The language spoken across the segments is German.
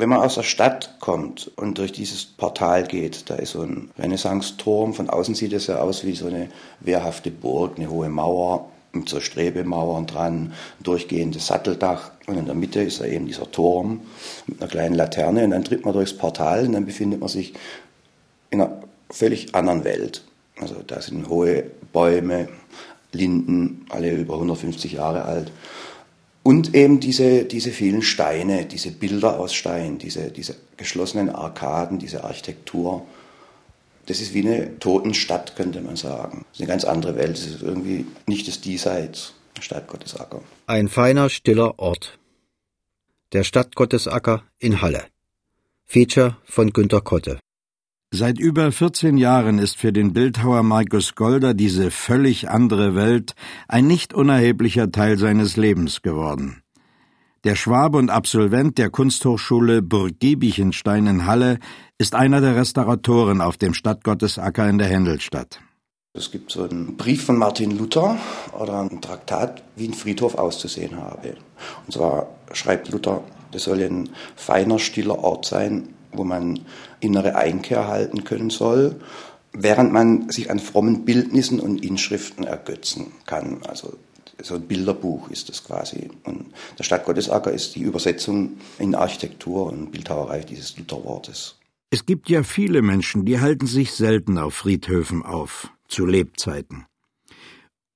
Wenn man aus der Stadt kommt und durch dieses Portal geht, da ist so ein Renaissance-Turm. Von außen sieht es ja aus wie so eine wehrhafte Burg, eine hohe Mauer mit so Strebemauern dran, durchgehendes Satteldach. Und in der Mitte ist da eben dieser Turm mit einer kleinen Laterne. Und dann tritt man durchs Portal und dann befindet man sich in einer völlig anderen Welt. Also da sind hohe Bäume, Linden, alle über 150 Jahre alt. Und eben diese, diese vielen Steine, diese Bilder aus Stein, diese, diese geschlossenen Arkaden, diese Architektur. Das ist wie eine Totenstadt, könnte man sagen. Das ist eine ganz andere Welt. Das ist irgendwie nicht das Diesseits, Stadt Gottesacker. Ein feiner, stiller Ort. Der Stadt Gottesacker in Halle. Feature von Günter Kotte. Seit über 14 Jahren ist für den Bildhauer Markus Golder diese völlig andere Welt ein nicht unerheblicher Teil seines Lebens geworden. Der Schwabe und Absolvent der Kunsthochschule Burg Giebichenstein in Halle ist einer der Restauratoren auf dem Stadtgottesacker in der Händelstadt. Es gibt so einen Brief von Martin Luther oder ein Traktat, wie ein Friedhof auszusehen habe. Und zwar schreibt Luther, das soll ein feiner, stiller Ort sein, wo man innere Einkehr halten können soll, während man sich an frommen Bildnissen und Inschriften ergötzen kann. Also so ein Bilderbuch ist das quasi. Und der Stadt Gottesacker ist die Übersetzung in Architektur und Bildhauerei dieses Lutherwortes. Es gibt ja viele Menschen, die halten sich selten auf Friedhöfen auf, zu Lebzeiten.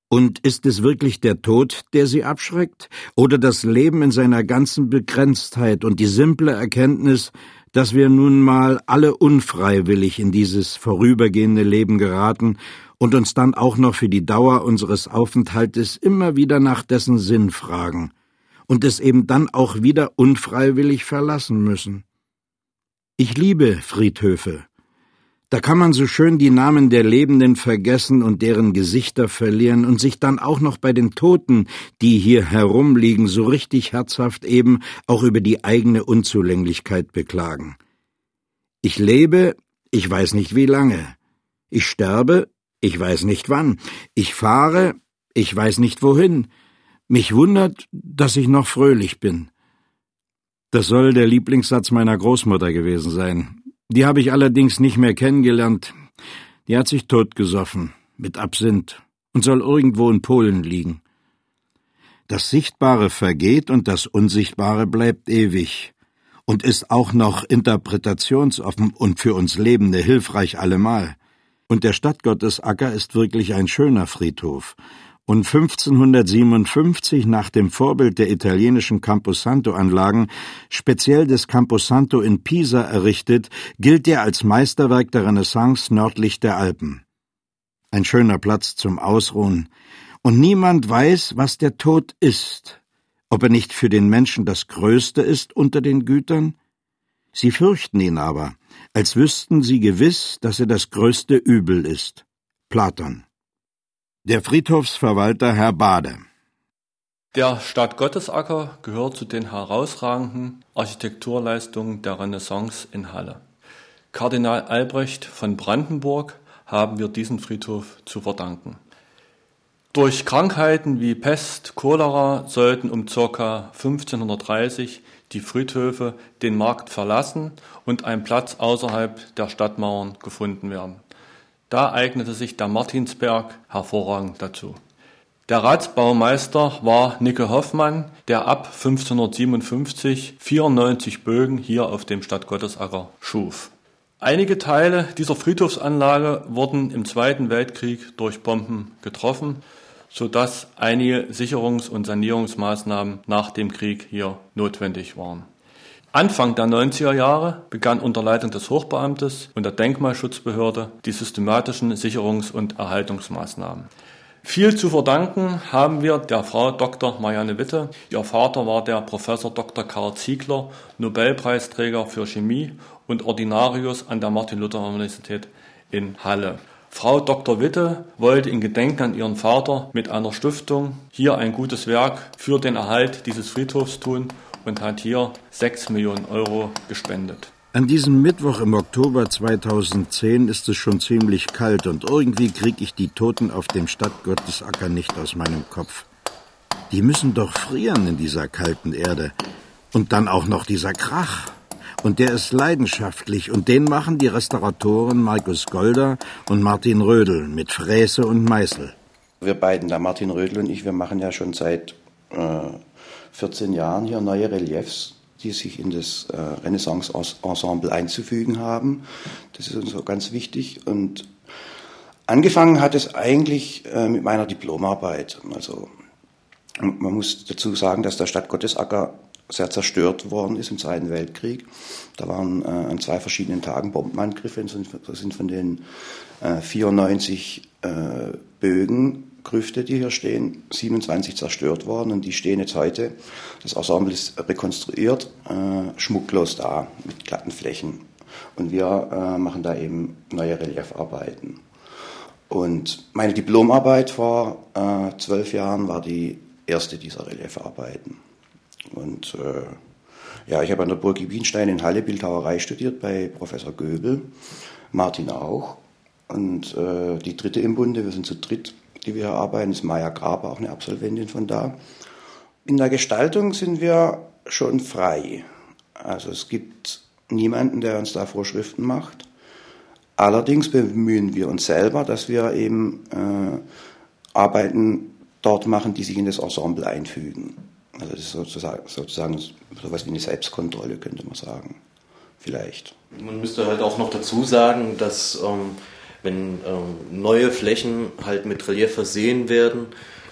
Und ist es wirklich der Tod, der sie abschreckt, oder das Leben in seiner ganzen Begrenztheit und die simple Erkenntnis, dass wir nun mal alle unfreiwillig in dieses vorübergehende Leben geraten und uns dann auch noch für die Dauer unseres Aufenthaltes immer wieder nach dessen Sinn fragen und es eben dann auch wieder unfreiwillig verlassen müssen. Ich liebe Friedhöfe, da kann man so schön die Namen der Lebenden vergessen und deren Gesichter verlieren und sich dann auch noch bei den Toten, die hier herumliegen, so richtig herzhaft eben auch über die eigene Unzulänglichkeit beklagen. Ich lebe, ich weiß nicht wie lange. Ich sterbe, ich weiß nicht wann. Ich fahre, ich weiß nicht wohin. Mich wundert, dass ich noch fröhlich bin. Das soll der Lieblingssatz meiner Großmutter gewesen sein. Die habe ich allerdings nicht mehr kennengelernt. Die hat sich totgesoffen, mit Absinth, und soll irgendwo in Polen liegen. Das Sichtbare vergeht und das Unsichtbare bleibt ewig und ist auch noch interpretationsoffen und für uns Lebende hilfreich allemal. Und der Stadtgottesacker ist wirklich ein schöner Friedhof, und 1557 nach dem Vorbild der italienischen Camposanto-Anlagen, speziell des Camposanto in Pisa errichtet, gilt er als Meisterwerk der Renaissance nördlich der Alpen. Ein schöner Platz zum Ausruhen, und niemand weiß, was der Tod ist, ob er nicht für den Menschen das Größte ist unter den Gütern? Sie fürchten ihn aber, als wüssten sie gewiss, dass er das größte Übel ist. Platon der Friedhofsverwalter Herr Bade. Der Stadt Gottesacker gehört zu den herausragenden Architekturleistungen der Renaissance in Halle. Kardinal Albrecht von Brandenburg haben wir diesen Friedhof zu verdanken. Durch Krankheiten wie Pest, Cholera sollten um ca. 1530 die Friedhöfe den Markt verlassen und ein Platz außerhalb der Stadtmauern gefunden werden. Da eignete sich der Martinsberg hervorragend dazu. Der Ratsbaumeister war Nicke Hoffmann, der ab 1557 94 Bögen hier auf dem Stadtgottesacker schuf. Einige Teile dieser Friedhofsanlage wurden im Zweiten Weltkrieg durch Bomben getroffen, sodass einige Sicherungs- und Sanierungsmaßnahmen nach dem Krieg hier notwendig waren. Anfang der 90er Jahre begann unter Leitung des Hochbeamtes und der Denkmalschutzbehörde die systematischen Sicherungs- und Erhaltungsmaßnahmen. Viel zu verdanken haben wir der Frau Dr. Marianne Witte. Ihr Vater war der Professor Dr. Karl Ziegler, Nobelpreisträger für Chemie und Ordinarius an der Martin-Luther-Universität in Halle. Frau Dr. Witte wollte in Gedenken an ihren Vater mit einer Stiftung hier ein gutes Werk für den Erhalt dieses Friedhofs tun und hat hier 6 Millionen Euro gespendet. An diesem Mittwoch im Oktober 2010 ist es schon ziemlich kalt und irgendwie kriege ich die Toten auf dem Stadtgottesacker nicht aus meinem Kopf. Die müssen doch frieren in dieser kalten Erde. Und dann auch noch dieser Krach. Und der ist leidenschaftlich und den machen die Restauratoren Markus Golder und Martin Rödel mit Fräse und Meißel. Wir beiden, der Martin Rödel und ich, wir machen ja schon seit äh, 14 Jahren hier neue Reliefs die sich in das äh, Renaissance-Ensemble einzufügen haben. Das ist uns auch ganz wichtig. Und angefangen hat es eigentlich äh, mit meiner Diplomarbeit. Also man muss dazu sagen, dass der Stadt Gottesacker sehr zerstört worden ist im Zweiten Weltkrieg. Da waren äh, an zwei verschiedenen Tagen Bombenangriffe. Da sind von den äh, 94 äh, Bögen Grüfte, die hier stehen, 27 zerstört worden und die stehen jetzt heute, das Ensemble ist rekonstruiert, äh, schmucklos da, mit glatten Flächen. Und wir äh, machen da eben neue Reliefarbeiten. Und meine Diplomarbeit vor äh, zwölf Jahren war die erste dieser Reliefarbeiten. Und äh, ja, ich habe an der Burg Wienstein in Halle Bildhauerei studiert bei Professor Göbel, Martin auch. Und äh, die dritte im Bunde, wir sind zu dritt, die wir arbeiten, ist Maya Graber, auch eine Absolventin von da. In der Gestaltung sind wir schon frei. Also es gibt niemanden, der uns da Vorschriften macht. Allerdings bemühen wir uns selber, dass wir eben äh, Arbeiten dort machen, die sich in das Ensemble einfügen. Also das ist sozusagen, sozusagen sowas wie eine Selbstkontrolle, könnte man sagen. Vielleicht. Man müsste halt auch noch dazu sagen, dass ähm, wenn ähm, neue Flächen halt mit Relief versehen werden,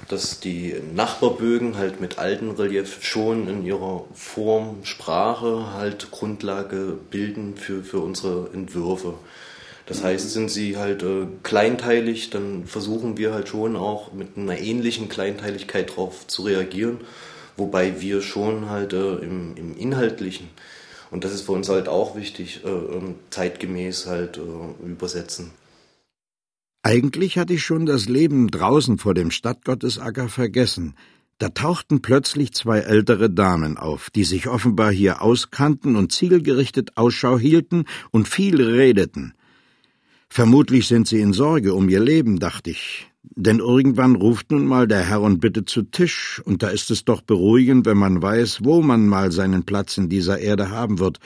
dass die Nachbarbögen halt mit alten Relief schon in ihrer Form, Sprache halt Grundlage bilden für, für unsere Entwürfe. Das mhm. heißt, sind sie halt äh, kleinteilig, dann versuchen wir halt schon auch mit einer ähnlichen Kleinteiligkeit darauf zu reagieren, wobei wir schon halt äh, im, im Inhaltlichen, und das ist für uns halt auch wichtig, äh, ähm, zeitgemäß halt äh, übersetzen. Eigentlich hatte ich schon das Leben draußen vor dem Stadtgottesacker vergessen. Da tauchten plötzlich zwei ältere Damen auf, die sich offenbar hier auskannten und zielgerichtet Ausschau hielten und viel redeten. Vermutlich sind sie in Sorge um ihr Leben, dachte ich. Denn irgendwann ruft nun mal der Herr und bittet zu Tisch, und da ist es doch beruhigend, wenn man weiß, wo man mal seinen Platz in dieser Erde haben wird.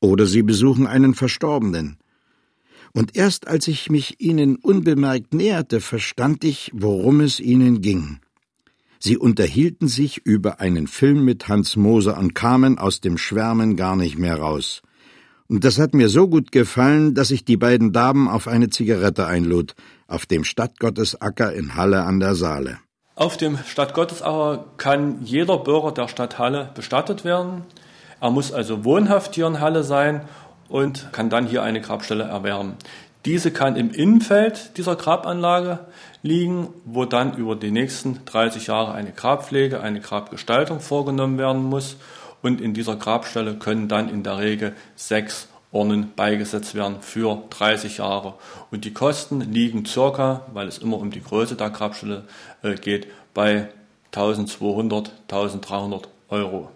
Oder sie besuchen einen Verstorbenen und erst als ich mich ihnen unbemerkt näherte, verstand ich, worum es ihnen ging. Sie unterhielten sich über einen Film mit Hans Moser und kamen aus dem Schwärmen gar nicht mehr raus. Und das hat mir so gut gefallen, dass ich die beiden Damen auf eine Zigarette einlud, auf dem Stadtgottesacker in Halle an der Saale. Auf dem Stadtgottesacker kann jeder Bürger der Stadt Halle bestattet werden. Er muss also wohnhaft hier in Halle sein und kann dann hier eine Grabstelle erwerben. Diese kann im Innenfeld dieser Grabanlage liegen, wo dann über die nächsten 30 Jahre eine Grabpflege, eine Grabgestaltung vorgenommen werden muss. Und in dieser Grabstelle können dann in der Regel sechs Urnen beigesetzt werden für 30 Jahre. Und die Kosten liegen circa, weil es immer um die Größe der Grabstelle äh, geht, bei 1200, 1300 Euro.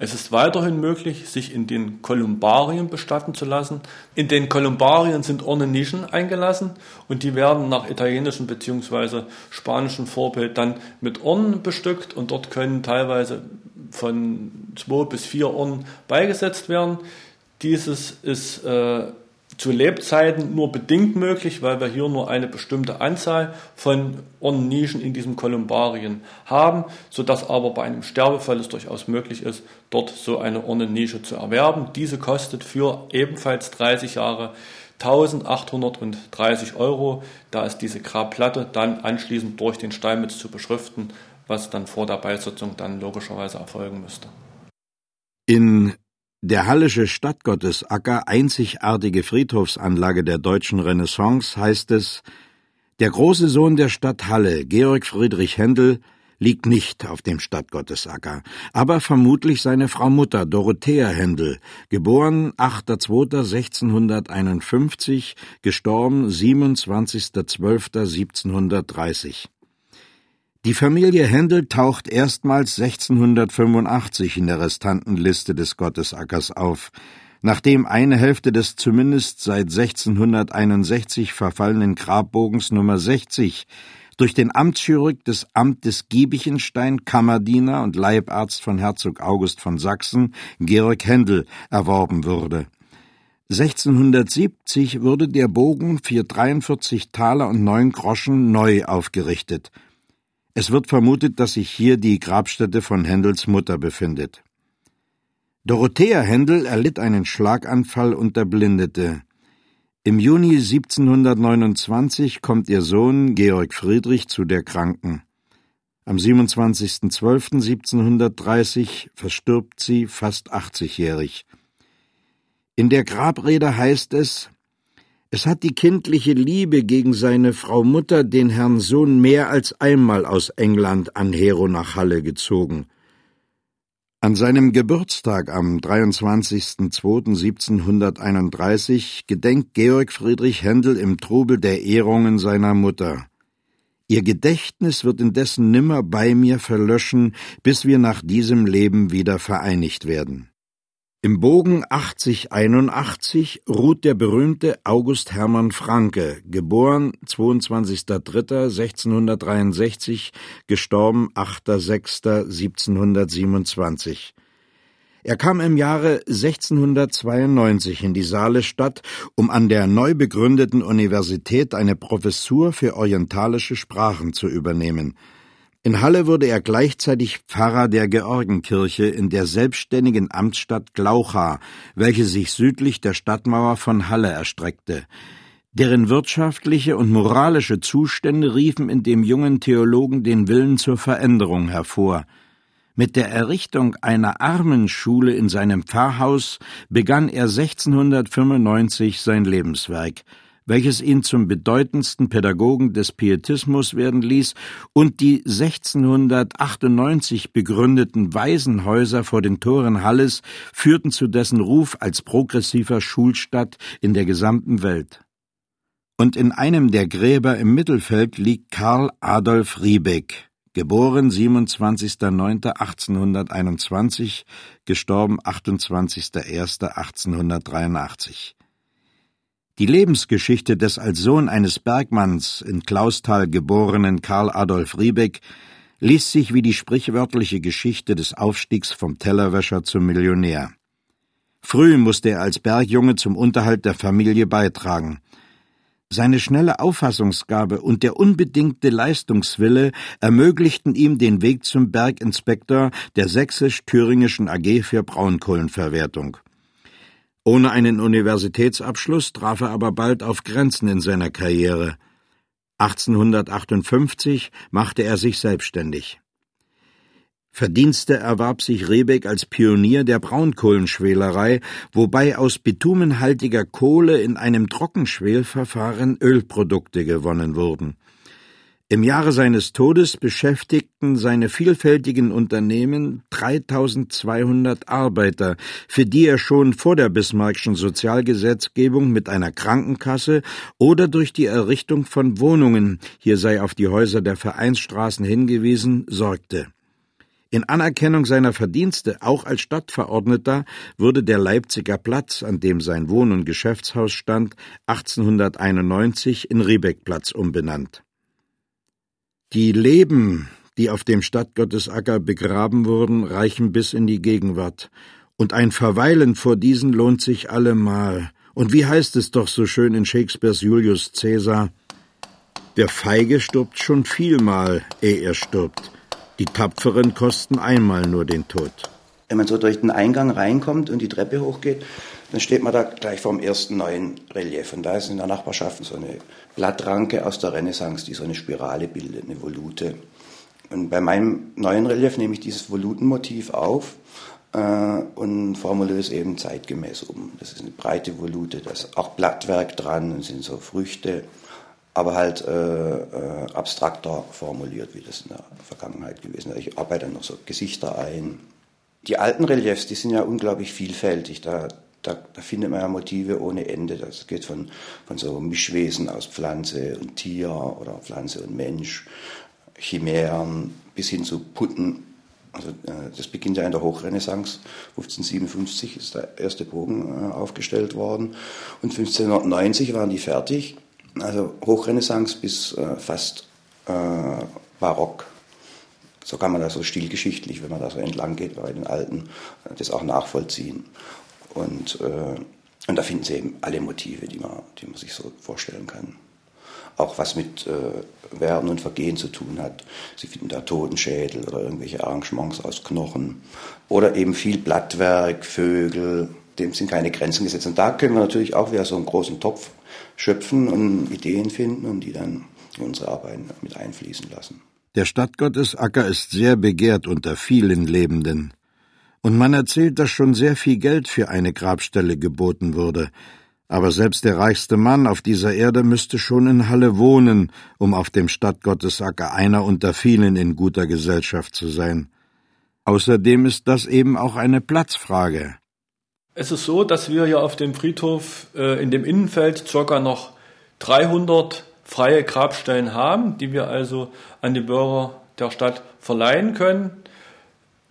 Es ist weiterhin möglich, sich in den Kolumbarien bestatten zu lassen. In den Kolumbarien sind Urnenischen eingelassen und die werden nach italienischem bzw. spanischem Vorbild dann mit Urnen bestückt und dort können teilweise von zwei bis vier Urnen beigesetzt werden. Dieses ist äh, zu Lebzeiten nur bedingt möglich, weil wir hier nur eine bestimmte Anzahl von Urnennischen in diesem Kolumbarien haben, sodass aber bei einem Sterbefall es durchaus möglich ist, dort so eine Urnennische zu erwerben. Diese kostet für ebenfalls 30 Jahre 1830 Euro. Da ist diese Grabplatte dann anschließend durch den Steinmetz zu beschriften, was dann vor der Beisetzung dann logischerweise erfolgen müsste. In der Hallische Stadtgottesacker, einzigartige Friedhofsanlage der deutschen Renaissance, heißt es, der große Sohn der Stadt Halle, Georg Friedrich Händel, liegt nicht auf dem Stadtgottesacker, aber vermutlich seine Frau Mutter Dorothea Händel, geboren 8.2.1651, gestorben 27.12.1730. Die Familie Händel taucht erstmals 1685 in der Restantenliste des Gottesackers auf, nachdem eine Hälfte des zumindest seit 1661 verfallenen Grabbogens Nummer 60 durch den Amtschirurg des Amtes Giebichenstein, Kammerdiener und Leibarzt von Herzog August von Sachsen, Georg Händel, erworben wurde. 1670 wurde der Bogen für 43 Taler und neun Groschen neu aufgerichtet. Es wird vermutet, dass sich hier die Grabstätte von Händels Mutter befindet. Dorothea Händel erlitt einen Schlaganfall und erblindete. Im Juni 1729 kommt ihr Sohn Georg Friedrich zu der Kranken. Am 27.12.1730 verstirbt sie fast 80-jährig. In der Grabrede heißt es, es hat die kindliche Liebe gegen seine Frau Mutter den Herrn Sohn mehr als einmal aus England an Hero nach Halle gezogen. An seinem Geburtstag am 23.02.1731 gedenkt Georg Friedrich Händel im Trubel der Ehrungen seiner Mutter. Ihr Gedächtnis wird indessen nimmer bei mir verlöschen, bis wir nach diesem Leben wieder vereinigt werden. Im Bogen 8081 ruht der berühmte August Hermann Franke, geboren 22.03.1663, gestorben 8.06.1727. Er kam im Jahre 1692 in die Saalestadt, um an der neu begründeten Universität eine Professur für orientalische Sprachen zu übernehmen. In Halle wurde er gleichzeitig Pfarrer der Georgenkirche in der selbstständigen Amtsstadt Glaucha, welche sich südlich der Stadtmauer von Halle erstreckte. Deren wirtschaftliche und moralische Zustände riefen in dem jungen Theologen den Willen zur Veränderung hervor. Mit der Errichtung einer Armenschule in seinem Pfarrhaus begann er 1695 sein Lebenswerk welches ihn zum bedeutendsten Pädagogen des Pietismus werden ließ und die 1698 begründeten Waisenhäuser vor den Toren Halles führten zu dessen Ruf als progressiver Schulstadt in der gesamten Welt. Und in einem der Gräber im Mittelfeld liegt Karl Adolf Riebeck, geboren 27.09.1821, gestorben 28.01.1883. Die Lebensgeschichte des als Sohn eines Bergmanns in Klausthal geborenen Karl Adolf Riebeck liest sich wie die sprichwörtliche Geschichte des Aufstiegs vom Tellerwäscher zum Millionär. Früh musste er als Bergjunge zum Unterhalt der Familie beitragen. Seine schnelle Auffassungsgabe und der unbedingte Leistungswille ermöglichten ihm den Weg zum Berginspektor der sächsisch-thüringischen AG für Braunkohlenverwertung. Ohne einen Universitätsabschluss traf er aber bald auf Grenzen in seiner Karriere. 1858 machte er sich selbstständig. Verdienste erwarb sich Rebeck als Pionier der Braunkohlenschwelerei, wobei aus bitumenhaltiger Kohle in einem Trockenschwelverfahren Ölprodukte gewonnen wurden. Im Jahre seines Todes beschäftigten seine vielfältigen Unternehmen 3200 Arbeiter, für die er schon vor der Bismarckschen Sozialgesetzgebung mit einer Krankenkasse oder durch die Errichtung von Wohnungen, hier sei auf die Häuser der Vereinsstraßen hingewiesen, sorgte. In Anerkennung seiner Verdienste, auch als Stadtverordneter, wurde der Leipziger Platz, an dem sein Wohn- und Geschäftshaus stand, 1891 in Riebeckplatz umbenannt. Die Leben, die auf dem Stadtgottesacker begraben wurden, reichen bis in die Gegenwart. Und ein Verweilen vor diesen lohnt sich allemal. Und wie heißt es doch so schön in Shakespeares Julius Caesar? Der Feige stirbt schon vielmal, ehe er stirbt. Die Tapferen kosten einmal nur den Tod. Wenn man so durch den Eingang reinkommt und die Treppe hochgeht, dann steht man da gleich vor dem ersten neuen Relief. Und da ist in der Nachbarschaft so eine Blattranke aus der Renaissance, die so eine Spirale bildet, eine Volute. Und bei meinem neuen Relief nehme ich dieses Volutenmotiv auf äh, und formuliere es eben zeitgemäß um. Das ist eine breite Volute, da ist auch Blattwerk dran und sind so Früchte, aber halt äh, äh, abstrakter formuliert, wie das in der Vergangenheit gewesen ist. Ich arbeite dann noch so Gesichter ein. Die alten Reliefs, die sind ja unglaublich vielfältig. Da da, da, findet man ja Motive ohne Ende. Das geht von, von so Mischwesen aus Pflanze und Tier oder Pflanze und Mensch, Chimären bis hin zu Putten. Also äh, das beginnt ja in der Hochrenaissance. 1557 ist der erste Bogen äh, aufgestellt worden und 1590 waren die fertig. Also Hochrenaissance bis äh, fast barock. So kann man das so stilgeschichtlich, wenn man da so entlang geht bei den Alten, das auch nachvollziehen. Und, äh, und da finden Sie eben alle Motive, die man, die man sich so vorstellen kann. Auch was mit äh, Werden und Vergehen zu tun hat. Sie finden da Totenschädel oder irgendwelche Arrangements aus Knochen. Oder eben viel Blattwerk, Vögel, dem sind keine Grenzen gesetzt. Und da können wir natürlich auch wieder so einen großen Topf schöpfen und Ideen finden und die dann in unsere Arbeiten mit einfließen lassen. Der Stadtgottesacker ist sehr begehrt unter vielen Lebenden. Und man erzählt, dass schon sehr viel Geld für eine Grabstelle geboten wurde. Aber selbst der reichste Mann auf dieser Erde müsste schon in Halle wohnen, um auf dem Stadtgottesacker einer unter vielen in guter Gesellschaft zu sein. Außerdem ist das eben auch eine Platzfrage. Es ist so, dass wir hier auf dem Friedhof äh, in dem Innenfeld circa noch 300 freie Grabstellen haben, die wir also an die Bürger der Stadt verleihen können.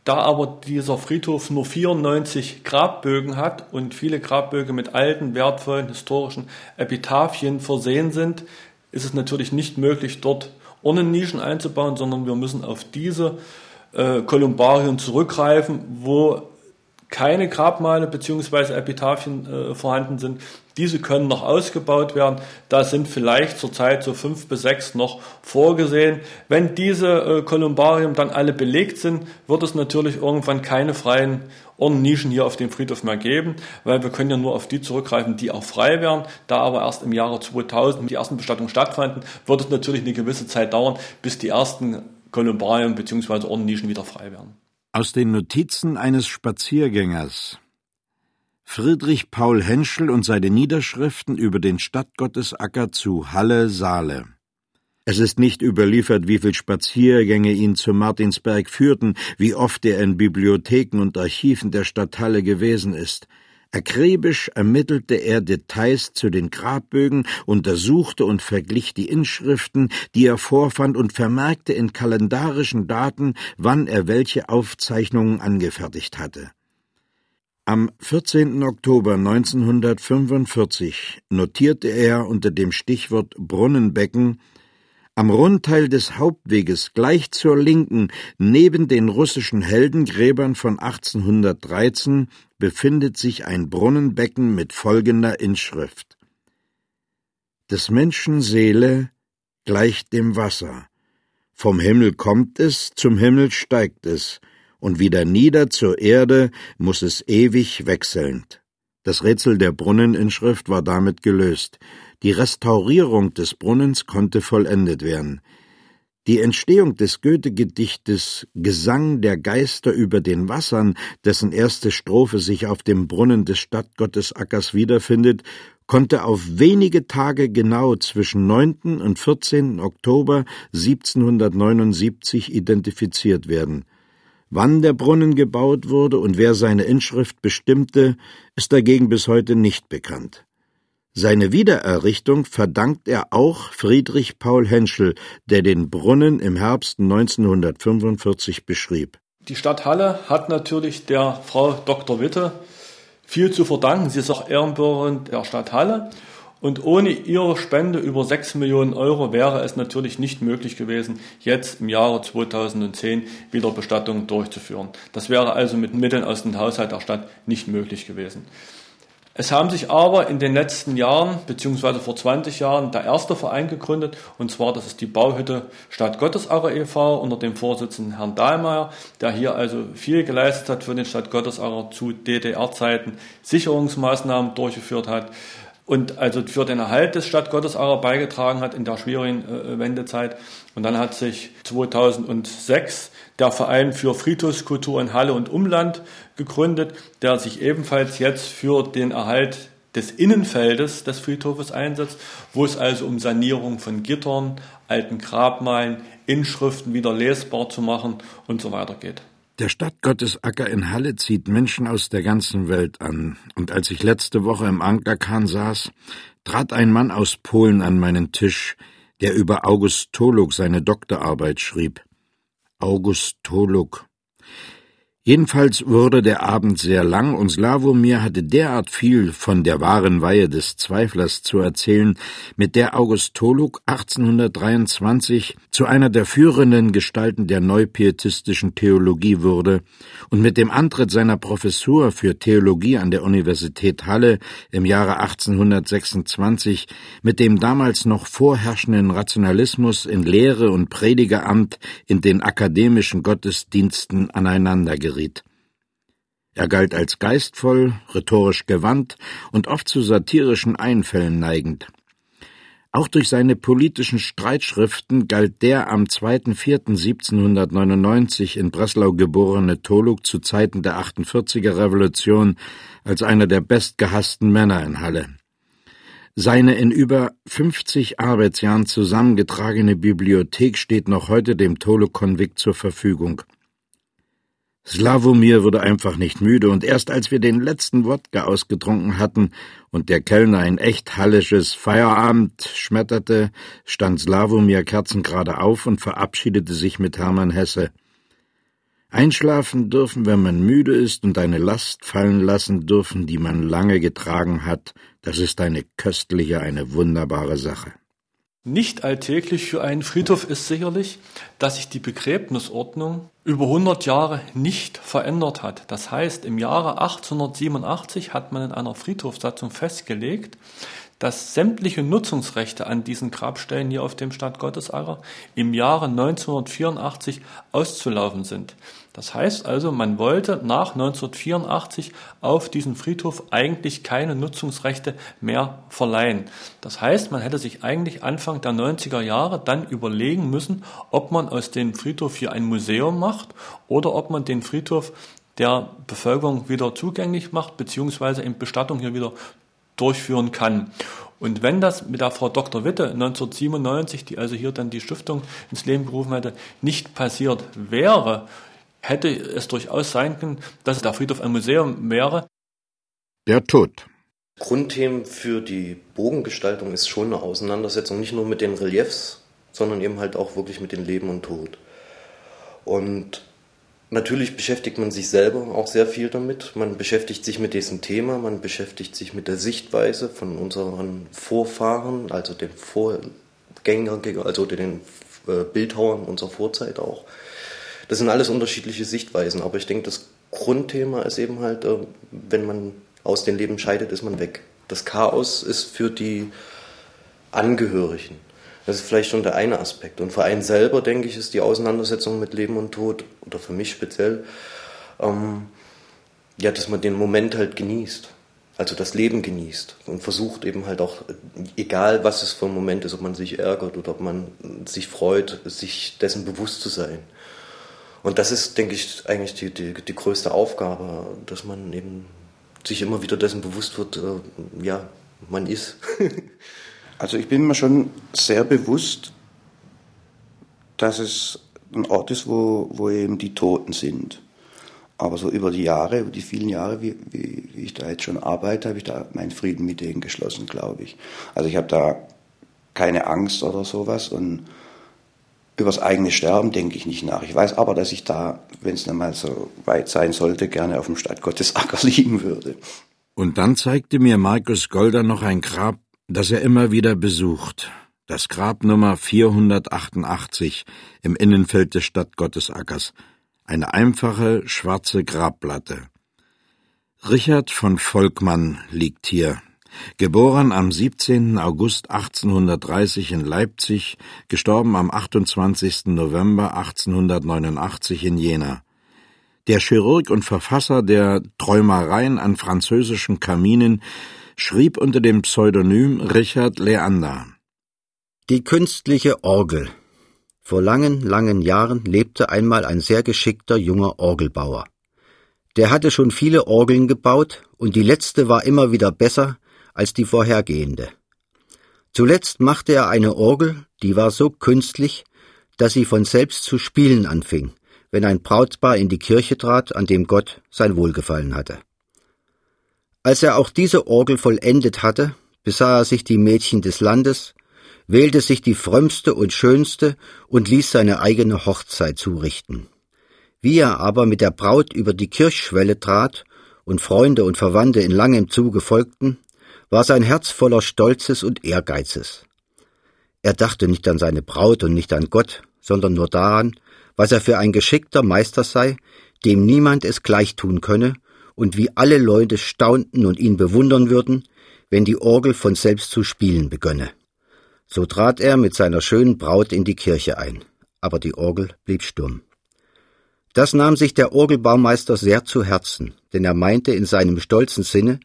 Da aber dieser Friedhof nur 94 Grabbögen hat und viele Grabbögen mit alten, wertvollen, historischen Epitaphien versehen sind, ist es natürlich nicht möglich, dort Urnennischen einzubauen, sondern wir müssen auf diese äh, Kolumbarien zurückgreifen, wo keine Grabmale bzw. Epitaphien äh, vorhanden sind. Diese können noch ausgebaut werden. Da sind vielleicht zurzeit so fünf bis sechs noch vorgesehen. Wenn diese äh, Kolumbarien dann alle belegt sind, wird es natürlich irgendwann keine freien Urnennischen hier auf dem Friedhof mehr geben, weil wir können ja nur auf die zurückgreifen, die auch frei wären. Da aber erst im Jahre 2000 die ersten Bestattungen stattfanden, wird es natürlich eine gewisse Zeit dauern, bis die ersten Kolumbarien bzw. Urnennischen wieder frei werden. Aus den Notizen eines Spaziergängers Friedrich Paul Henschel und seine Niederschriften über den Stadtgottesacker zu Halle Saale. Es ist nicht überliefert, wie viel Spaziergänge ihn zu Martinsberg führten, wie oft er in Bibliotheken und Archiven der Stadt Halle gewesen ist. Akribisch ermittelte er Details zu den Grabbögen, untersuchte und verglich die Inschriften, die er vorfand, und vermerkte in kalendarischen Daten, wann er welche Aufzeichnungen angefertigt hatte. Am 14. Oktober 1945 notierte er unter dem Stichwort Brunnenbecken am Rundteil des Hauptweges gleich zur Linken, neben den russischen Heldengräbern von 1813, befindet sich ein Brunnenbecken mit folgender Inschrift Des Menschen Seele gleicht dem Wasser. Vom Himmel kommt es, zum Himmel steigt es, und wieder nieder zur Erde muss es ewig wechselnd. Das Rätsel der Brunneninschrift war damit gelöst. Die Restaurierung des Brunnens konnte vollendet werden. Die Entstehung des Goethe-Gedichtes Gesang der Geister über den Wassern, dessen erste Strophe sich auf dem Brunnen des Stadtgottesackers wiederfindet, konnte auf wenige Tage genau zwischen 9. und 14. Oktober 1779 identifiziert werden. Wann der Brunnen gebaut wurde und wer seine Inschrift bestimmte, ist dagegen bis heute nicht bekannt. Seine Wiedererrichtung verdankt er auch Friedrich Paul Henschel, der den Brunnen im Herbst 1945 beschrieb. Die Stadt Halle hat natürlich der Frau Dr. Witte viel zu verdanken. Sie ist auch Ehrenbürgerin der Stadt Halle. Und ohne ihre Spende über 6 Millionen Euro wäre es natürlich nicht möglich gewesen, jetzt im Jahre 2010 wieder Bestattungen durchzuführen. Das wäre also mit Mitteln aus dem Haushalt der Stadt nicht möglich gewesen. Es haben sich aber in den letzten Jahren, beziehungsweise vor 20 Jahren, der erste Verein gegründet, und zwar das ist die Bauhütte Stadt Gottesacher e.V. unter dem Vorsitzenden Herrn Dahlmeier, der hier also viel geleistet hat für den Stadt Gottesacher zu DDR-Zeiten, Sicherungsmaßnahmen durchgeführt hat und also für den Erhalt des Stadt Gottesacher beigetragen hat in der schwierigen äh, Wendezeit. Und dann hat sich 2006 der Verein für Friedhofskultur in Halle und Umland gegründet, der sich ebenfalls jetzt für den Erhalt des Innenfeldes des Friedhofes einsetzt, wo es also um Sanierung von Gittern, alten Grabmalen, Inschriften wieder lesbar zu machen und so weiter geht. Der Stadtgottesacker in Halle zieht Menschen aus der ganzen Welt an, und als ich letzte Woche im Ankerkahn saß, trat ein Mann aus Polen an meinen Tisch, der über August Toluk seine Doktorarbeit schrieb. August Toluk. Jedenfalls wurde der Abend sehr lang und Slavomir hatte derart viel von der wahren Weihe des Zweiflers zu erzählen, mit der August Toluk 1823 zu einer der führenden Gestalten der neupietistischen Theologie wurde und mit dem Antritt seiner Professur für Theologie an der Universität Halle im Jahre 1826 mit dem damals noch vorherrschenden Rationalismus in Lehre und Predigeramt in den akademischen Gottesdiensten aneinandergeriet geriet. Er galt als geistvoll, rhetorisch gewandt und oft zu satirischen Einfällen neigend. Auch durch seine politischen Streitschriften galt der am 2.4.1799 in Breslau geborene Toluk zu Zeiten der 48er Revolution als einer der bestgehassten Männer in Halle. Seine in über 50 Arbeitsjahren zusammengetragene Bibliothek steht noch heute dem Toluk-Konvikt zur Verfügung. Slavomir wurde einfach nicht müde, und erst als wir den letzten Wodka ausgetrunken hatten und der Kellner ein echt hallisches Feierabend schmetterte, stand Slavomir kerzengerade auf und verabschiedete sich mit Hermann Hesse. Einschlafen dürfen, wenn man müde ist, und eine Last fallen lassen dürfen, die man lange getragen hat, das ist eine köstliche, eine wunderbare Sache. Nicht alltäglich für einen Friedhof ist sicherlich, dass sich die Begräbnisordnung über 100 Jahre nicht verändert hat. Das heißt, im Jahre 1887 hat man in einer Friedhofssatzung festgelegt, dass sämtliche Nutzungsrechte an diesen Grabstellen hier auf dem Stadt Gottesacker im Jahre 1984 auszulaufen sind. Das heißt also, man wollte nach 1984 auf diesen Friedhof eigentlich keine Nutzungsrechte mehr verleihen. Das heißt, man hätte sich eigentlich Anfang der 90er Jahre dann überlegen müssen, ob man aus dem Friedhof hier ein Museum macht oder ob man den Friedhof der Bevölkerung wieder zugänglich macht, beziehungsweise in Bestattung hier wieder durchführen kann. Und wenn das mit der Frau Dr. Witte 1997, die also hier dann die Stiftung ins Leben gerufen hätte, nicht passiert wäre, hätte es durchaus sein können, dass der Friedhof ein Museum wäre. Der Tod. Grundthemen für die Bogengestaltung ist schon eine Auseinandersetzung, nicht nur mit den Reliefs, sondern eben halt auch wirklich mit dem Leben und Tod. Und Natürlich beschäftigt man sich selber auch sehr viel damit. Man beschäftigt sich mit diesem Thema, man beschäftigt sich mit der Sichtweise von unseren Vorfahren, also den Vorgängern, also den äh, Bildhauern unserer Vorzeit auch. Das sind alles unterschiedliche Sichtweisen, aber ich denke, das Grundthema ist eben halt, äh, wenn man aus dem Leben scheidet, ist man weg. Das Chaos ist für die Angehörigen das ist vielleicht schon der eine Aspekt. Und für einen selber, denke ich, ist die Auseinandersetzung mit Leben und Tod, oder für mich speziell, ähm, ja, dass man den Moment halt genießt. Also das Leben genießt und versucht eben halt auch, egal was es für ein Moment ist, ob man sich ärgert oder ob man sich freut, sich dessen bewusst zu sein. Und das ist, denke ich, eigentlich die, die, die größte Aufgabe, dass man eben sich immer wieder dessen bewusst wird, äh, ja, man ist. Also ich bin mir schon sehr bewusst, dass es ein Ort ist, wo, wo eben die Toten sind. Aber so über die Jahre, über die vielen Jahre, wie, wie, wie ich da jetzt schon arbeite, habe ich da meinen Frieden mit denen geschlossen, glaube ich. Also ich habe da keine Angst oder sowas und über das eigene Sterben denke ich nicht nach. Ich weiß aber, dass ich da, wenn es dann mal so weit sein sollte, gerne auf dem Stadtgottesacker liegen würde. Und dann zeigte mir Markus Golder noch ein Grab das er immer wieder besucht. Das Grab Nummer 488 im Innenfeld des Stadtgottesackers. Eine einfache schwarze Grabplatte. Richard von Volkmann liegt hier. Geboren am 17. August 1830 in Leipzig, gestorben am 28. November 1889 in Jena. Der Chirurg und Verfasser der Träumereien an französischen Kaminen schrieb unter dem Pseudonym Richard Leander. Die künstliche Orgel. Vor langen, langen Jahren lebte einmal ein sehr geschickter junger Orgelbauer. Der hatte schon viele Orgeln gebaut, und die letzte war immer wieder besser als die vorhergehende. Zuletzt machte er eine Orgel, die war so künstlich, dass sie von selbst zu spielen anfing, wenn ein Brautpaar in die Kirche trat, an dem Gott sein Wohlgefallen hatte. Als er auch diese Orgel vollendet hatte, besah er sich die Mädchen des Landes, wählte sich die frömmste und schönste und ließ seine eigene Hochzeit zurichten. Wie er aber mit der Braut über die Kirchschwelle trat und Freunde und Verwandte in langem Zuge folgten, war sein Herz voller Stolzes und Ehrgeizes. Er dachte nicht an seine Braut und nicht an Gott, sondern nur daran, was er für ein geschickter Meister sei, dem niemand es gleich tun könne, und wie alle Leute staunten und ihn bewundern würden, wenn die Orgel von selbst zu spielen begönne. So trat er mit seiner schönen Braut in die Kirche ein, aber die Orgel blieb stumm. Das nahm sich der Orgelbaumeister sehr zu Herzen, denn er meinte in seinem stolzen Sinne,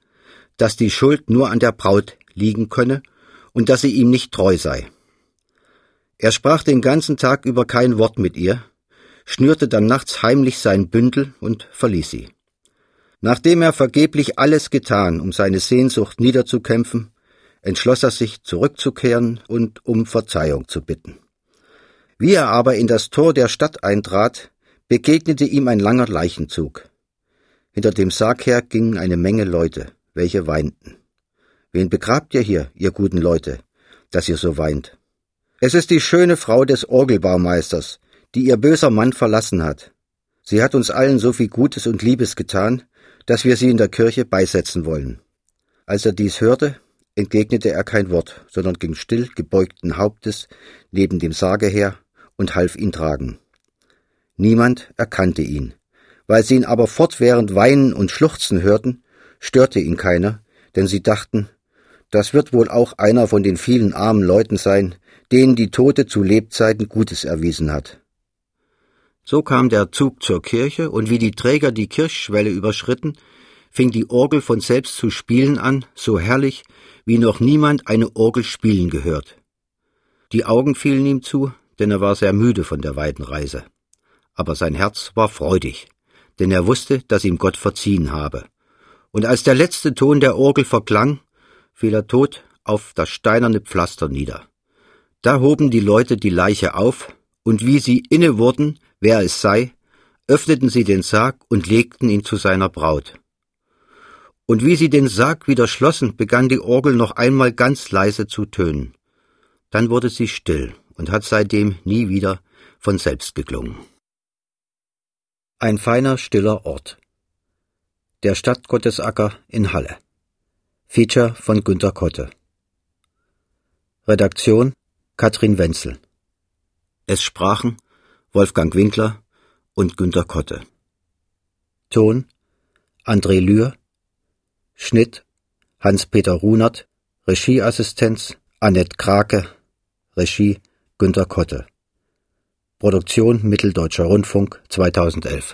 dass die Schuld nur an der Braut liegen könne und dass sie ihm nicht treu sei. Er sprach den ganzen Tag über kein Wort mit ihr, schnürte dann nachts heimlich sein Bündel und verließ sie. Nachdem er vergeblich alles getan, um seine Sehnsucht niederzukämpfen, entschloss er sich, zurückzukehren und um Verzeihung zu bitten. Wie er aber in das Tor der Stadt eintrat, begegnete ihm ein langer Leichenzug. Hinter dem Sarg her gingen eine Menge Leute, welche weinten. Wen begrabt ihr hier, ihr guten Leute, dass ihr so weint? Es ist die schöne Frau des Orgelbaumeisters, die ihr böser Mann verlassen hat. Sie hat uns allen so viel Gutes und Liebes getan, dass wir sie in der Kirche beisetzen wollen. Als er dies hörte, entgegnete er kein Wort, sondern ging still gebeugten Hauptes neben dem Sarge her und half ihn tragen. Niemand erkannte ihn. Weil sie ihn aber fortwährend weinen und schluchzen hörten, störte ihn keiner, denn sie dachten, das wird wohl auch einer von den vielen armen Leuten sein, denen die Tote zu Lebzeiten Gutes erwiesen hat. So kam der Zug zur Kirche, und wie die Träger die Kirchschwelle überschritten, fing die Orgel von selbst zu spielen an, so herrlich, wie noch niemand eine Orgel spielen gehört. Die Augen fielen ihm zu, denn er war sehr müde von der weiten Reise. Aber sein Herz war freudig, denn er wusste, dass ihm Gott verziehen habe. Und als der letzte Ton der Orgel verklang, fiel er tot auf das steinerne Pflaster nieder. Da hoben die Leute die Leiche auf, und wie sie inne wurden, wer es sei, öffneten sie den Sarg und legten ihn zu seiner Braut. Und wie sie den Sarg wieder schlossen, begann die Orgel noch einmal ganz leise zu tönen. Dann wurde sie still und hat seitdem nie wieder von selbst geklungen. Ein feiner, stiller Ort. Der Stadtgottesacker in Halle. Feature von Günter Kotte. Redaktion Katrin Wenzel. Es sprachen Wolfgang Winkler und Günter Kotte. Ton André Lühr. Schnitt Hans-Peter Runert. Regieassistenz Annette Krake. Regie Günter Kotte. Produktion Mitteldeutscher Rundfunk 2011